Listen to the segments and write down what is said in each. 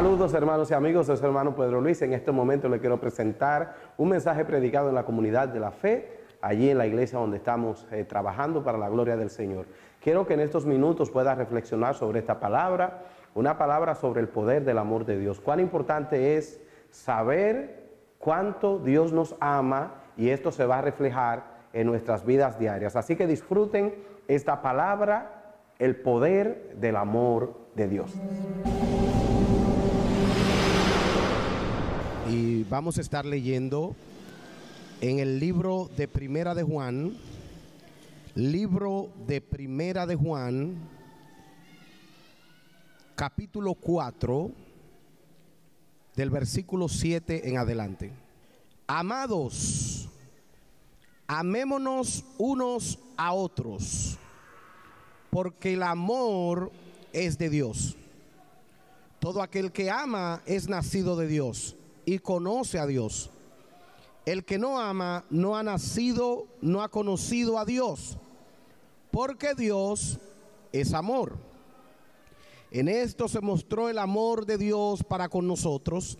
Saludos hermanos y amigos, soy su hermano Pedro Luis. En este momento le quiero presentar un mensaje predicado en la comunidad de la fe, allí en la iglesia donde estamos eh, trabajando para la gloria del Señor. Quiero que en estos minutos pueda reflexionar sobre esta palabra, una palabra sobre el poder del amor de Dios. Cuán importante es saber cuánto Dios nos ama y esto se va a reflejar en nuestras vidas diarias. Así que disfruten esta palabra, el poder del amor de Dios. Y vamos a estar leyendo en el libro de Primera de Juan, libro de Primera de Juan, capítulo 4, del versículo 7 en adelante. Amados, amémonos unos a otros, porque el amor es de Dios. Todo aquel que ama es nacido de Dios y conoce a Dios. El que no ama no ha nacido, no ha conocido a Dios, porque Dios es amor. En esto se mostró el amor de Dios para con nosotros,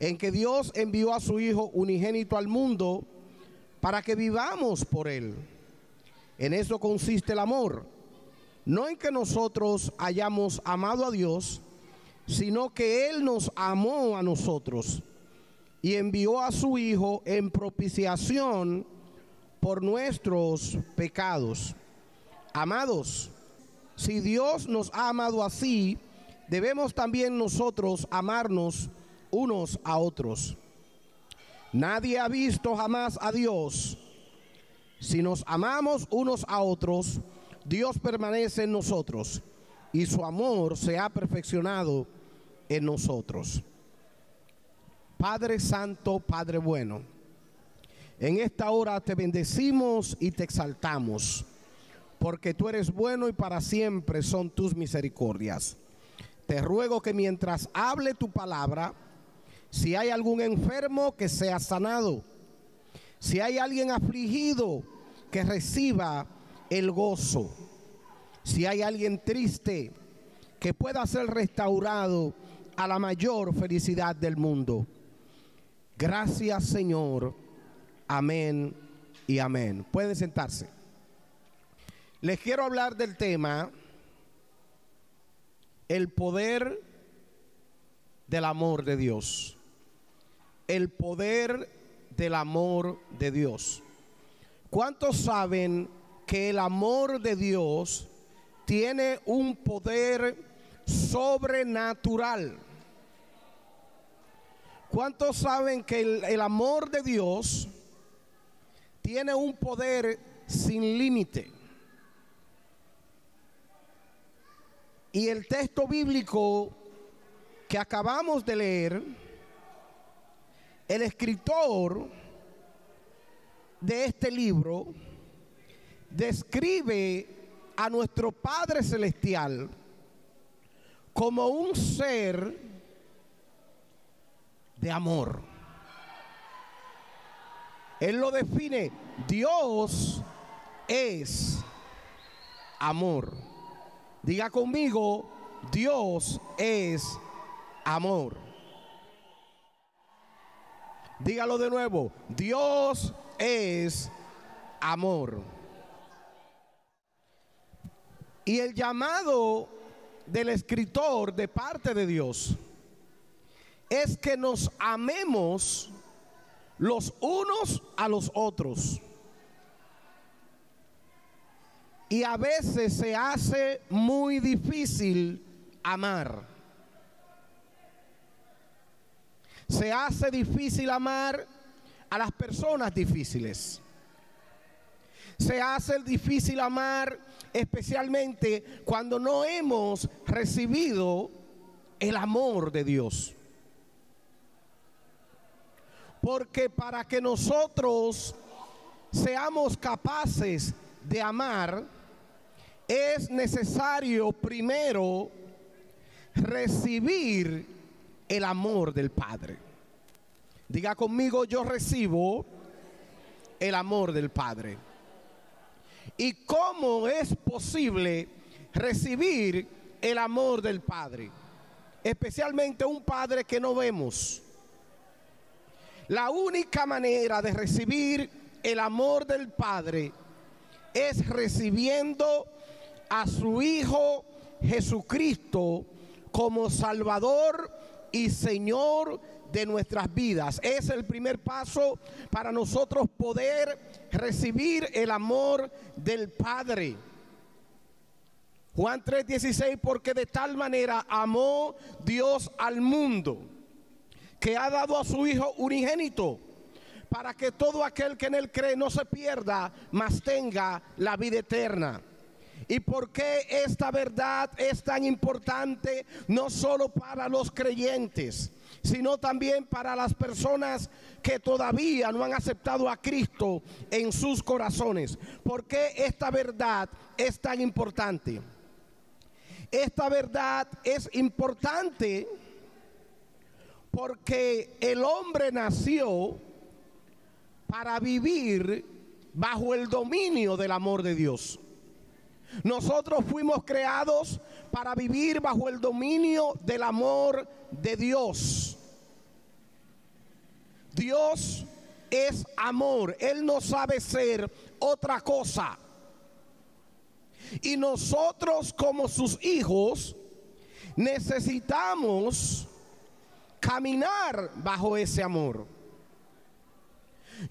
en que Dios envió a su Hijo unigénito al mundo para que vivamos por Él. En eso consiste el amor, no en que nosotros hayamos amado a Dios, sino que Él nos amó a nosotros y envió a su Hijo en propiciación por nuestros pecados. Amados, si Dios nos ha amado así, debemos también nosotros amarnos unos a otros. Nadie ha visto jamás a Dios. Si nos amamos unos a otros, Dios permanece en nosotros y su amor se ha perfeccionado en nosotros. Padre Santo, Padre bueno, en esta hora te bendecimos y te exaltamos, porque tú eres bueno y para siempre son tus misericordias. Te ruego que mientras hable tu palabra, si hay algún enfermo, que sea sanado. Si hay alguien afligido, que reciba el gozo. Si hay alguien triste, que pueda ser restaurado a la mayor felicidad del mundo. Gracias Señor. Amén y amén. Pueden sentarse. Les quiero hablar del tema el poder del amor de Dios. El poder del amor de Dios. ¿Cuántos saben que el amor de Dios tiene un poder sobrenatural? ¿Cuántos saben que el, amor de Dios tiene un poder sin límite? Y el texto bíblico que acabamos de leer, el escritor de este libro describe a nuestro Padre Celestial como un ser de amor. Él lo define, Dios es amor. Diga conmigo, Dios es amor. Dígalo de nuevo, Dios es amor. Y el llamado del escritor de parte de Dios es que nos amemos los unos a los otros. Y a veces se hace muy difícil amar. Se hace difícil amar a las personas difíciles. Se hace difícil amar especialmente cuando no hemos recibido el amor de Dios. Porque para que nosotros seamos capaces de amar, es necesario primero recibir el amor del Padre. Diga conmigo, yo recibo el amor del Padre. ¿Y cómo es posible recibir el amor del Padre? especialmente un padre que no vemos. La única manera de recibir el amor del Padre es recibiendo a su Hijo Jesucristo como Salvador y Señor de nuestras vidas. Es el primer paso para nosotros poder recibir el amor del Padre. Juan 3:16, porque de tal manera amó Dios al mundo, que ha dado a su Hijo unigénito, para que todo aquel que en él cree no se pierda, mas tenga la vida eterna. ¿Y por qué esta verdad es tan importante no solo para los creyentes, sino también para las personas que todavía no han aceptado a Cristo en sus corazones? ¿Por qué esta verdad es tan importante? Esta verdad es importante porque el hombre nació para vivir bajo el dominio del amor de Dios. Nosotros fuimos creados para vivir bajo el dominio del amor de Dios. Dios es amor, Él no sabe ser otra cosa. Y nosotros como sus hijos necesitamos caminar bajo ese amor.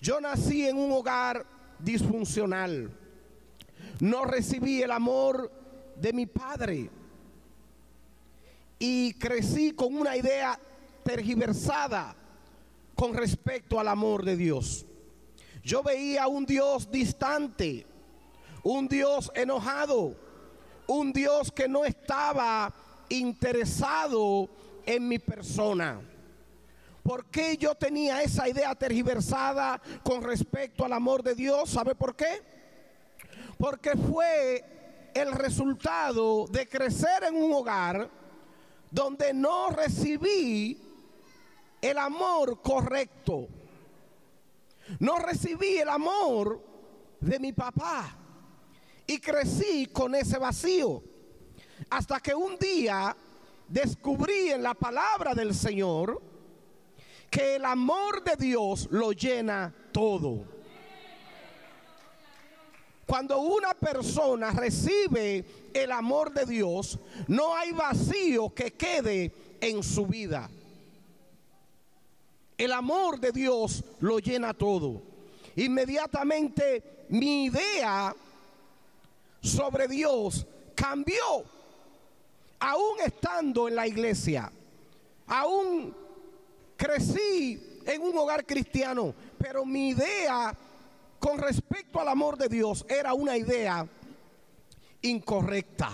Yo nací en un hogar disfuncional no recibí el amor de mi padre y crecí con una idea tergiversada con respecto al amor de Dios. Yo veía un Dios distante, un Dios enojado, un Dios que no estaba interesado en mi persona. ¿Por qué yo tenía esa idea tergiversada con respecto al amor de Dios? ¿Sabe por qué? porque fue el resultado de crecer en un hogar donde no recibí el amor correcto. No recibí el amor de mi papá y crecí con ese vacío. Hasta que un día descubrí en la palabra del Señor que el amor de Dios lo llena todo. Cuando una persona recibe el amor de Dios, no hay vacío que quede en su vida. El amor de Dios lo llena todo. Inmediatamente mi idea sobre Dios cambió, aún estando en la iglesia, aún crecí en un hogar cristiano, pero mi idea con respecto al amor de Dios era una idea incorrecta.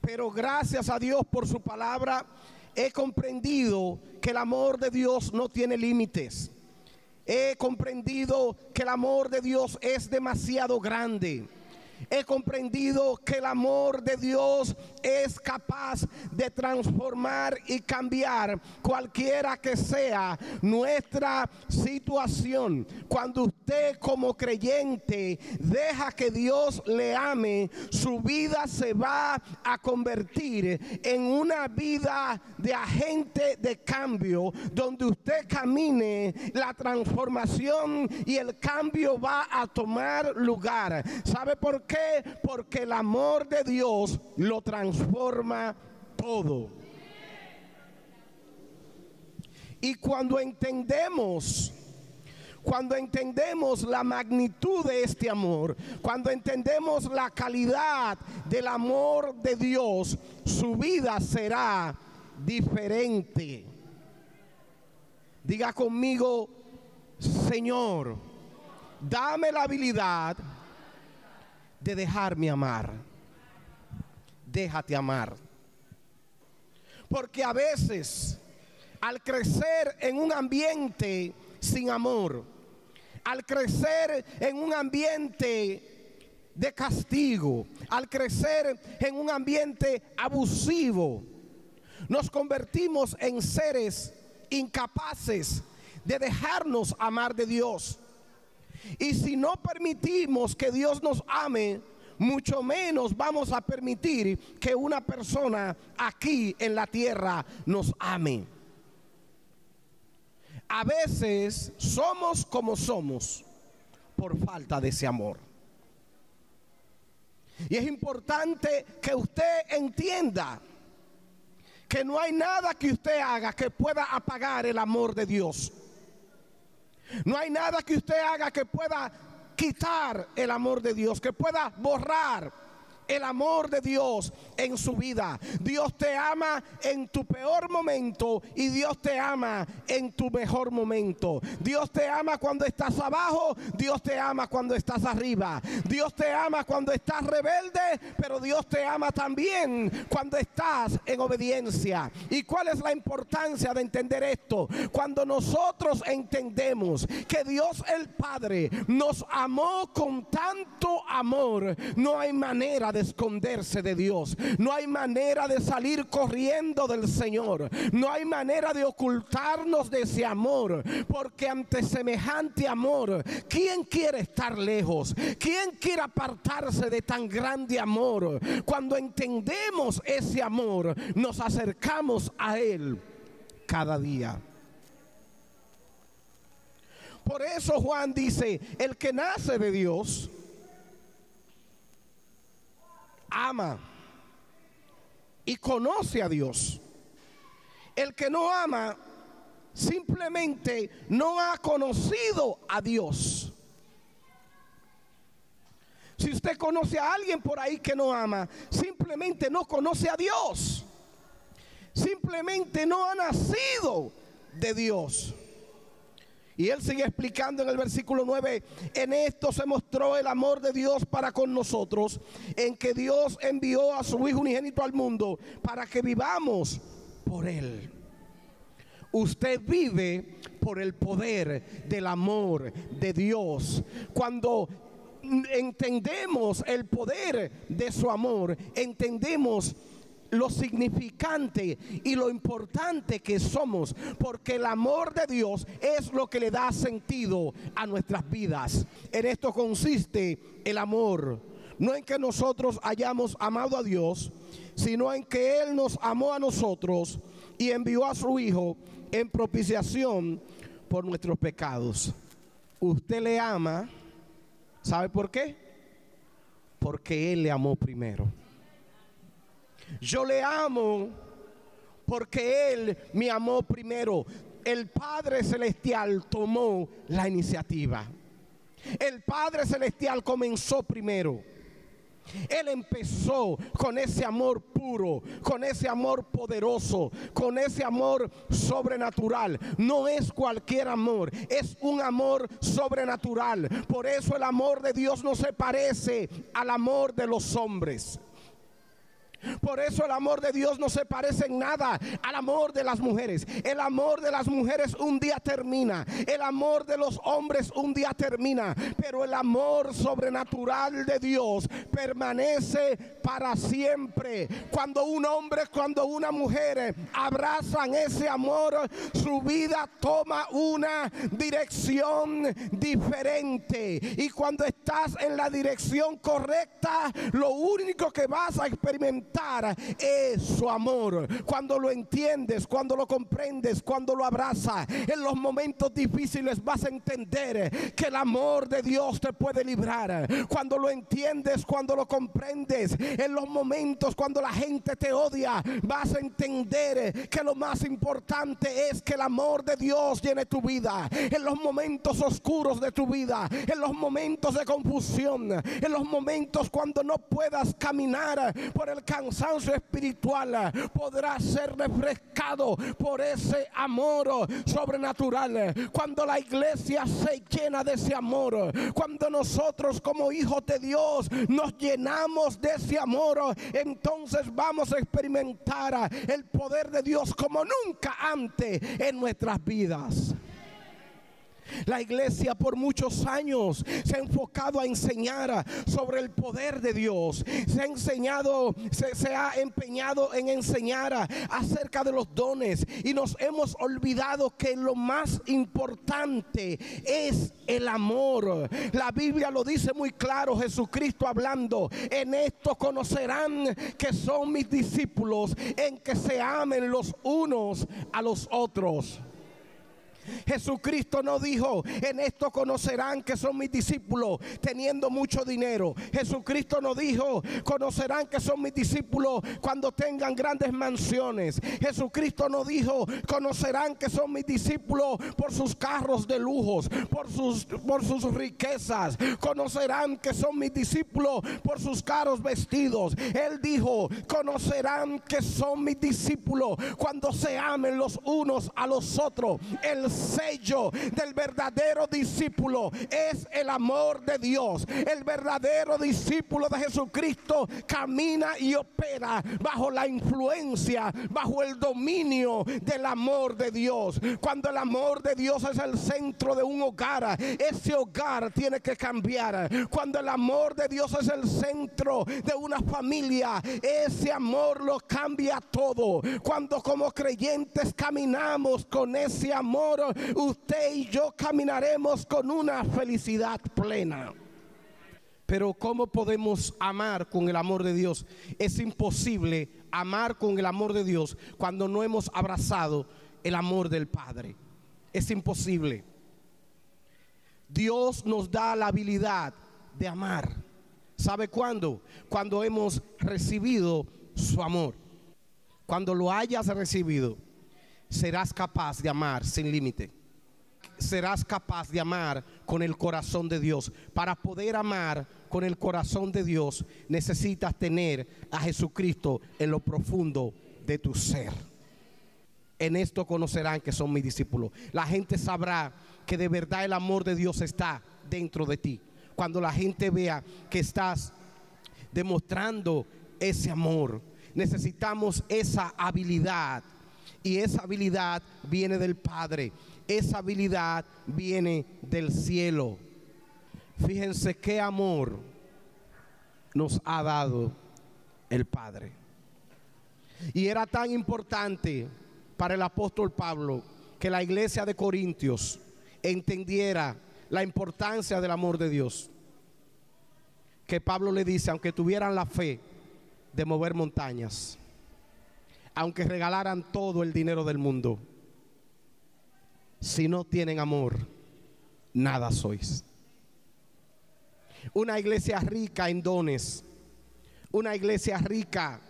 Pero gracias a Dios por su palabra he comprendido que el amor de Dios no tiene límites. He comprendido que el amor de Dios es demasiado grande he comprendido que el amor de Dios es capaz de transformar y cambiar cualquiera que sea nuestra situación. Cuando usted como creyente deja que Dios le ame, su vida se va a convertir en una vida de agente de cambio, donde usted camine, la transformación y el cambio va a tomar lugar. ¿Sabe por qué? Porque el amor de Dios lo transforma todo. Y cuando entendemos cuando entendemos la magnitud de este amor, cuando entendemos la calidad del amor de Dios, su vida será diferente. Diga conmigo, Señor, dame la habilidad de dejarme amar. Déjate amar. Porque a veces, al crecer en un ambiente sin amor, al crecer en un ambiente de castigo, al crecer en un ambiente abusivo, nos convertimos en seres incapaces de dejarnos amar de Dios. Y si no permitimos que Dios nos ame, mucho menos vamos a permitir que una persona aquí en la tierra nos ame. A veces somos como somos por falta de ese amor. Y es importante que usted entienda que no hay nada que usted haga que pueda apagar el amor de Dios. No hay nada que usted haga que pueda quitar el amor de Dios, que pueda borrar el amor de Dios en su vida. Dios te ama en tu peor momento y Dios te ama en tu mejor momento. Dios te ama cuando estás abajo, Dios te ama cuando estás arriba. Dios te ama cuando estás rebelde, pero Dios te ama también cuando estás en obediencia. ¿Y cuál es la importancia de entender esto? Cuando nosotros entendemos que Dios el Padre nos amó con tanto amor, no hay manera de esconderse de Dios. No hay manera de salir corriendo del Señor. No hay manera de ocultarnos de ese amor. Porque ante semejante amor, ¿quién quiere estar lejos? ¿Quién quiere apartarse de tan grande amor? Cuando entendemos ese amor, nos acercamos a Él cada día. Por eso Juan dice, el que nace de Dios, ama y conoce a Dios. El que no ama simplemente no ha conocido a Dios. Si usted conoce a alguien por ahí que no ama, simplemente no conoce a Dios. Simplemente no ha nacido de Dios. Y él sigue explicando en el versículo 9, en esto se mostró el amor de Dios para con nosotros, en que Dios envió a su Hijo unigénito al mundo para que vivamos por él. Usted vive por el poder del amor de Dios. Cuando entendemos el poder de su amor, entendemos lo significante y lo importante que somos, porque el amor de Dios es lo que le da sentido a nuestras vidas. En esto consiste el amor, no en que nosotros hayamos amado a Dios, sino en que Él nos amó a nosotros y envió a su Hijo en propiciación por nuestros pecados. Usted le ama, ¿sabe por qué? Porque Él le amó primero. Yo le amo porque Él me amó primero. El Padre Celestial tomó la iniciativa. El Padre Celestial comenzó primero. Él empezó con ese amor puro, con ese amor poderoso, con ese amor sobrenatural. No es cualquier amor, es un amor sobrenatural. Por eso el amor de Dios no se parece al amor de los hombres. Por eso el amor de Dios no se parece en nada al amor de las mujeres. El amor de las mujeres un día termina. El amor de los hombres un día termina. Pero el amor sobrenatural de Dios permanece para siempre. Cuando un hombre, cuando una mujer abrazan ese amor, su vida toma una dirección diferente. Y cuando estás en la dirección correcta, lo único que vas a experimentar es su amor. Cuando lo entiendes, cuando lo comprendes, cuando lo abrazas, en los momentos difíciles vas a entender que el amor de Dios te puede librar. Cuando lo entiendes, cuando lo comprendes, en los momentos cuando la gente te odia, vas a entender que lo más importante es que el amor de Dios llene tu vida. En los momentos oscuros de tu vida, en los momentos de confusión, en los momentos cuando no puedas caminar por el camino cansancio espiritual podrá ser refrescado por ese amor sobrenatural. Cuando la iglesia se llena de ese amor, cuando nosotros como hijos de Dios nos llenamos de ese amor, entonces vamos a experimentar el poder de Dios como nunca antes en nuestras vidas. La iglesia por muchos años se ha enfocado a enseñar sobre el poder de Dios. Se ha enseñado, se, ha empeñado en enseñar acerca de los dones. Y nos hemos olvidado que lo más importante es el amor. La Biblia lo dice muy claro, Jesucristo hablando. En esto conocerán que son mis discípulos, en que se amen los unos a los otros. Jesucristo no dijo, en esto conocerán que son mis discípulos teniendo mucho dinero. Jesucristo no dijo, conocerán que son mis discípulos cuando tengan grandes mansiones. Jesucristo no dijo, conocerán que son mis discípulos por sus carros de lujos, por sus, por sus riquezas. Conocerán que son mis discípulos por sus caros vestidos. Él dijo, conocerán que son mis discípulos cuando se amen los unos a los otros. Sello del verdadero discípulo es el amor de Dios. El verdadero discípulo de Jesucristo camina y opera bajo la influencia, bajo el dominio del amor de Dios. Cuando el amor de Dios es el centro de un hogar, ese hogar tiene que cambiar. Cuando el amor de Dios es el centro de una familia, ese amor lo cambia todo. Cuando como creyentes caminamos con ese amor, usted y yo caminaremos con una felicidad plena. Pero ¿cómo podemos amar con el amor de Dios? Es imposible amar con el amor de Dios cuando no hemos abrazado el amor del Padre. Es imposible. Dios nos da la habilidad de amar. ¿Sabe cuándo? Cuando hemos recibido su amor. Cuando lo hayas recibido, serás capaz de amar sin límite serás capaz de amar con el corazón de Dios. Para poder amar con el corazón de Dios necesitas tener a Jesucristo en lo profundo de tu ser. En esto conocerán que son mis discípulos. La gente sabrá que de verdad el amor de Dios está dentro de ti. Cuando la gente vea que estás demostrando ese amor, necesitamos esa habilidad. Y esa habilidad viene del Padre esa habilidad viene del cielo. Fíjense qué amor nos ha dado el Padre. Y era tan importante para el apóstol Pablo que la iglesia de Corintios entendiera la importancia del amor de Dios. Que Pablo le dice, aunque tuvieran la fe de mover montañas, aunque regalaran todo el dinero del mundo, si no tienen amor, nada sois. Una iglesia rica en dones, una iglesia rica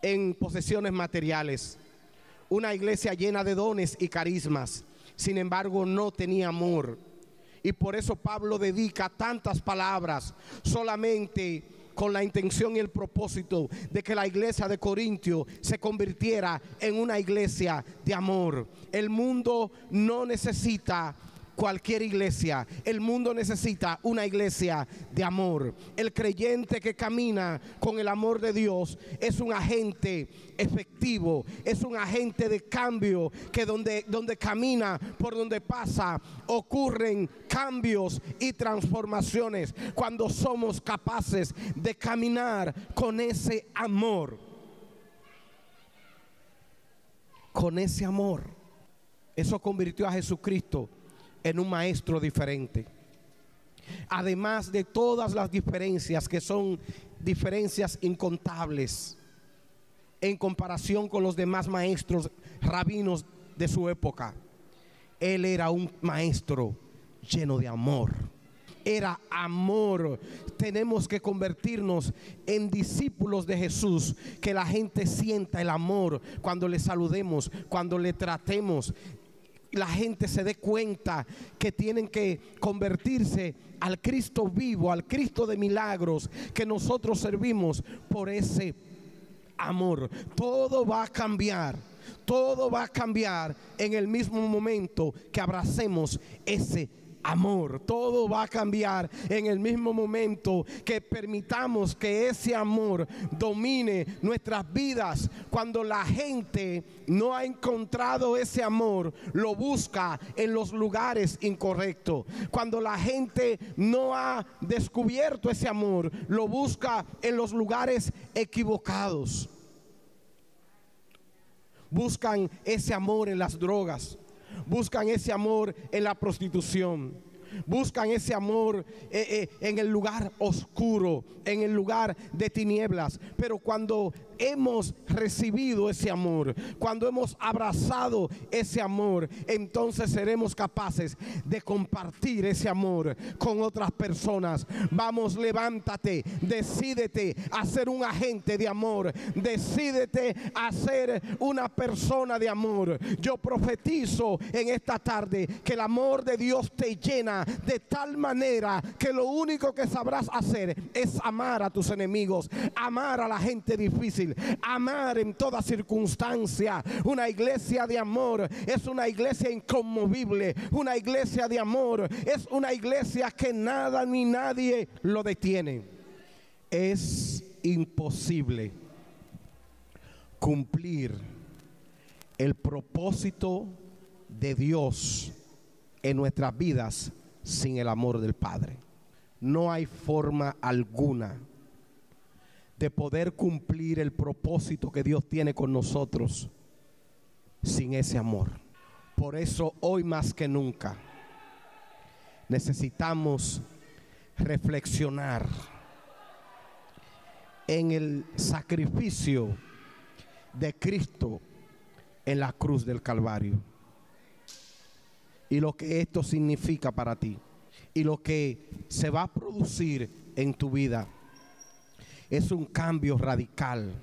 en posesiones materiales, una iglesia llena de dones y carismas, sin embargo no tenía amor. Y por eso Pablo dedica tantas palabras solamente con la intención y el propósito de que la iglesia de Corintio se convirtiera en una iglesia de amor. El mundo no necesita cualquier iglesia. El mundo necesita una iglesia de amor. El creyente que camina con el amor de Dios es un agente efectivo, es un agente de cambio que donde, donde camina, por donde pasa, ocurren cambios y transformaciones cuando somos capaces de caminar con ese amor. Con ese amor. Eso convirtió a Jesucristo en un maestro diferente. Además de todas las diferencias que son diferencias incontables en comparación con los demás maestros rabinos de su época. Él era un maestro lleno de amor. Era amor. Tenemos que convertirnos en discípulos de Jesús. Que la gente sienta el amor cuando le saludemos, cuando le tratemos la gente se dé cuenta que tienen que convertirse al Cristo vivo, al Cristo de milagros que nosotros servimos por ese amor. Todo va a cambiar. Todo va a cambiar en el mismo momento que abracemos ese amor. Todo va a cambiar en el mismo momento que permitamos que ese amor domine nuestras vidas. Cuando la gente no ha encontrado ese amor, lo busca en los lugares incorrectos. Cuando la gente no ha descubierto ese amor, lo busca en los lugares equivocados. Buscan ese amor en las drogas buscan ese amor en la prostitución. Buscan ese amor eh, eh, en el lugar oscuro, en el lugar de tinieblas. Pero cuando hemos recibido ese amor, cuando hemos abrazado ese amor, entonces seremos capaces de compartir ese amor con otras personas. Vamos, levántate, decídete a ser un agente de amor, decídete a ser una persona de amor. Yo profetizo en esta tarde que el amor de Dios te llena de tal manera que lo único que sabrás hacer es amar a tus enemigos, amar a la gente difícil amar en toda circunstancia. Una iglesia de amor es una iglesia inconmovible. Una iglesia de amor es una iglesia que nada ni nadie lo detiene. Es imposible cumplir el propósito de Dios en nuestras vidas sin el amor del Padre. No hay forma alguna de poder cumplir el propósito que Dios tiene con nosotros sin ese amor. Por eso hoy más que nunca necesitamos reflexionar en el sacrificio de Cristo en la cruz del Calvario y lo que esto significa para ti y lo que se va a producir en tu vida es un cambio radical.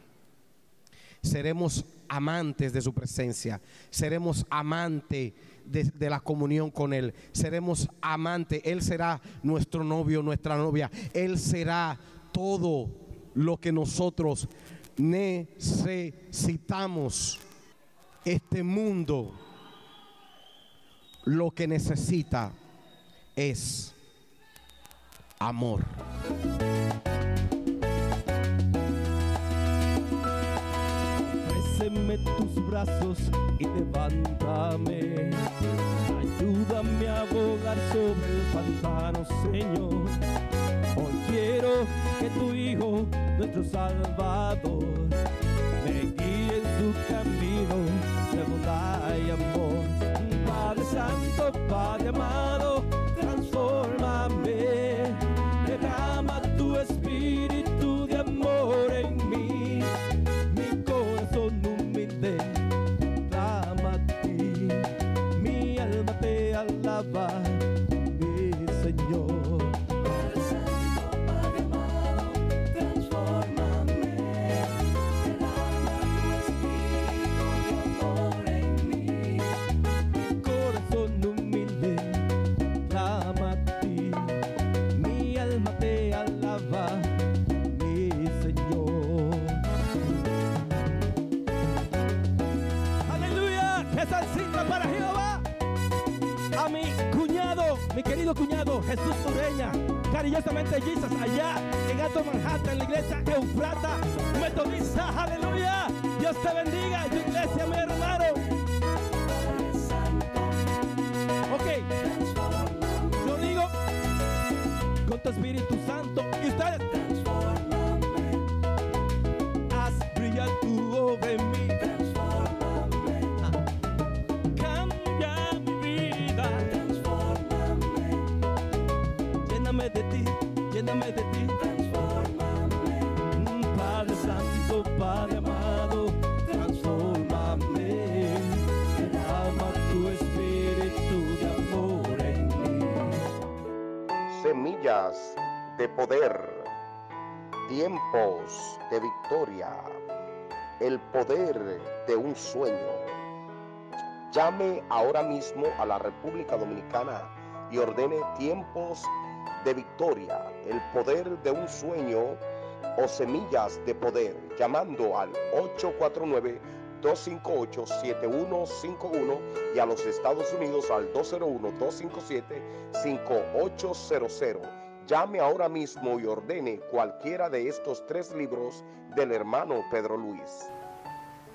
Seremos amantes de su presencia, seremos amantes de, la comunión con Él, seremos amantes, Él será nuestro novio, nuestra novia, Él será todo lo que nosotros necesitamos. Este mundo lo que necesita es amor. tus brazos y levántame. Ayúdame a volar sobre el pantano, Señor. Hoy quiero que tu Hijo, nuestro Salvador, me guíe en su camino Santo, Dios de poder. Tiempos de victoria. El poder de un sueño. Llame ahora mismo a la República Dominicana y ordene tiempos de victoria, el poder de un sueño o semillas de poder, llamando al 258-7151 y a los Estados Unidos al 201-257-5800. Llame ahora mismo y ordene cualquiera de estos tres libros del hermano Pedro Luis.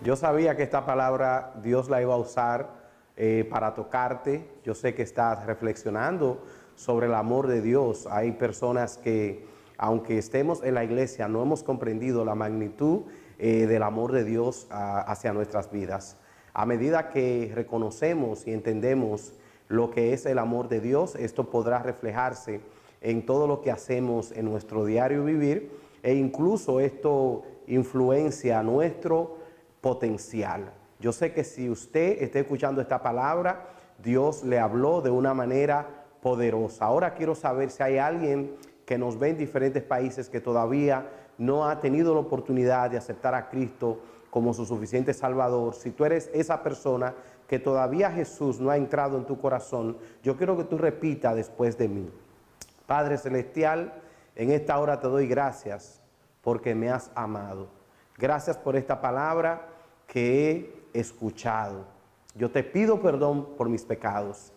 Yo sabía que esta palabra Dios la iba a usar eh, para tocarte. Yo sé que estás reflexionando sobre el amor de Dios. Hay personas que, aunque estemos en la iglesia, no hemos comprendido la magnitud eh, del amor de Dios ah, hacia nuestras vidas. A medida que reconocemos y entendemos lo que es el amor de Dios, esto podrá reflejarse en todo lo que hacemos en nuestro diario vivir e incluso esto influencia nuestro potencial. Yo sé que si usted está escuchando esta palabra, Dios le habló de una manera poderosa. Ahora quiero saber si hay alguien que nos ve en diferentes países que todavía no ha tenido la oportunidad de aceptar a Cristo como su suficiente Salvador. Si tú eres esa persona que todavía Jesús no ha entrado en tu corazón, yo quiero que tú repitas después de mí. Padre Celestial, en esta hora te doy gracias porque me has amado. Gracias por esta palabra que he escuchado. Yo te pido perdón por mis pecados.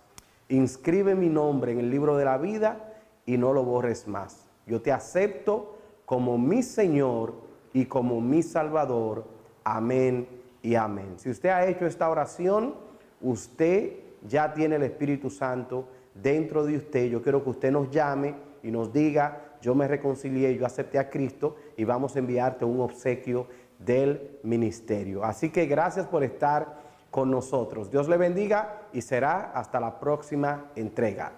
Inscribe mi nombre en el libro de la vida y no lo borres más. Yo te acepto como mi Señor y como mi Salvador. Amén y amén. Si usted ha hecho esta oración, usted ya tiene el Espíritu Santo dentro de usted. Yo quiero que usted nos llame y nos diga, yo me reconcilié, yo acepté a Cristo y vamos a enviarte un obsequio del ministerio. Así que gracias por estar con nosotros. Dios le bendiga y será hasta la próxima entrega.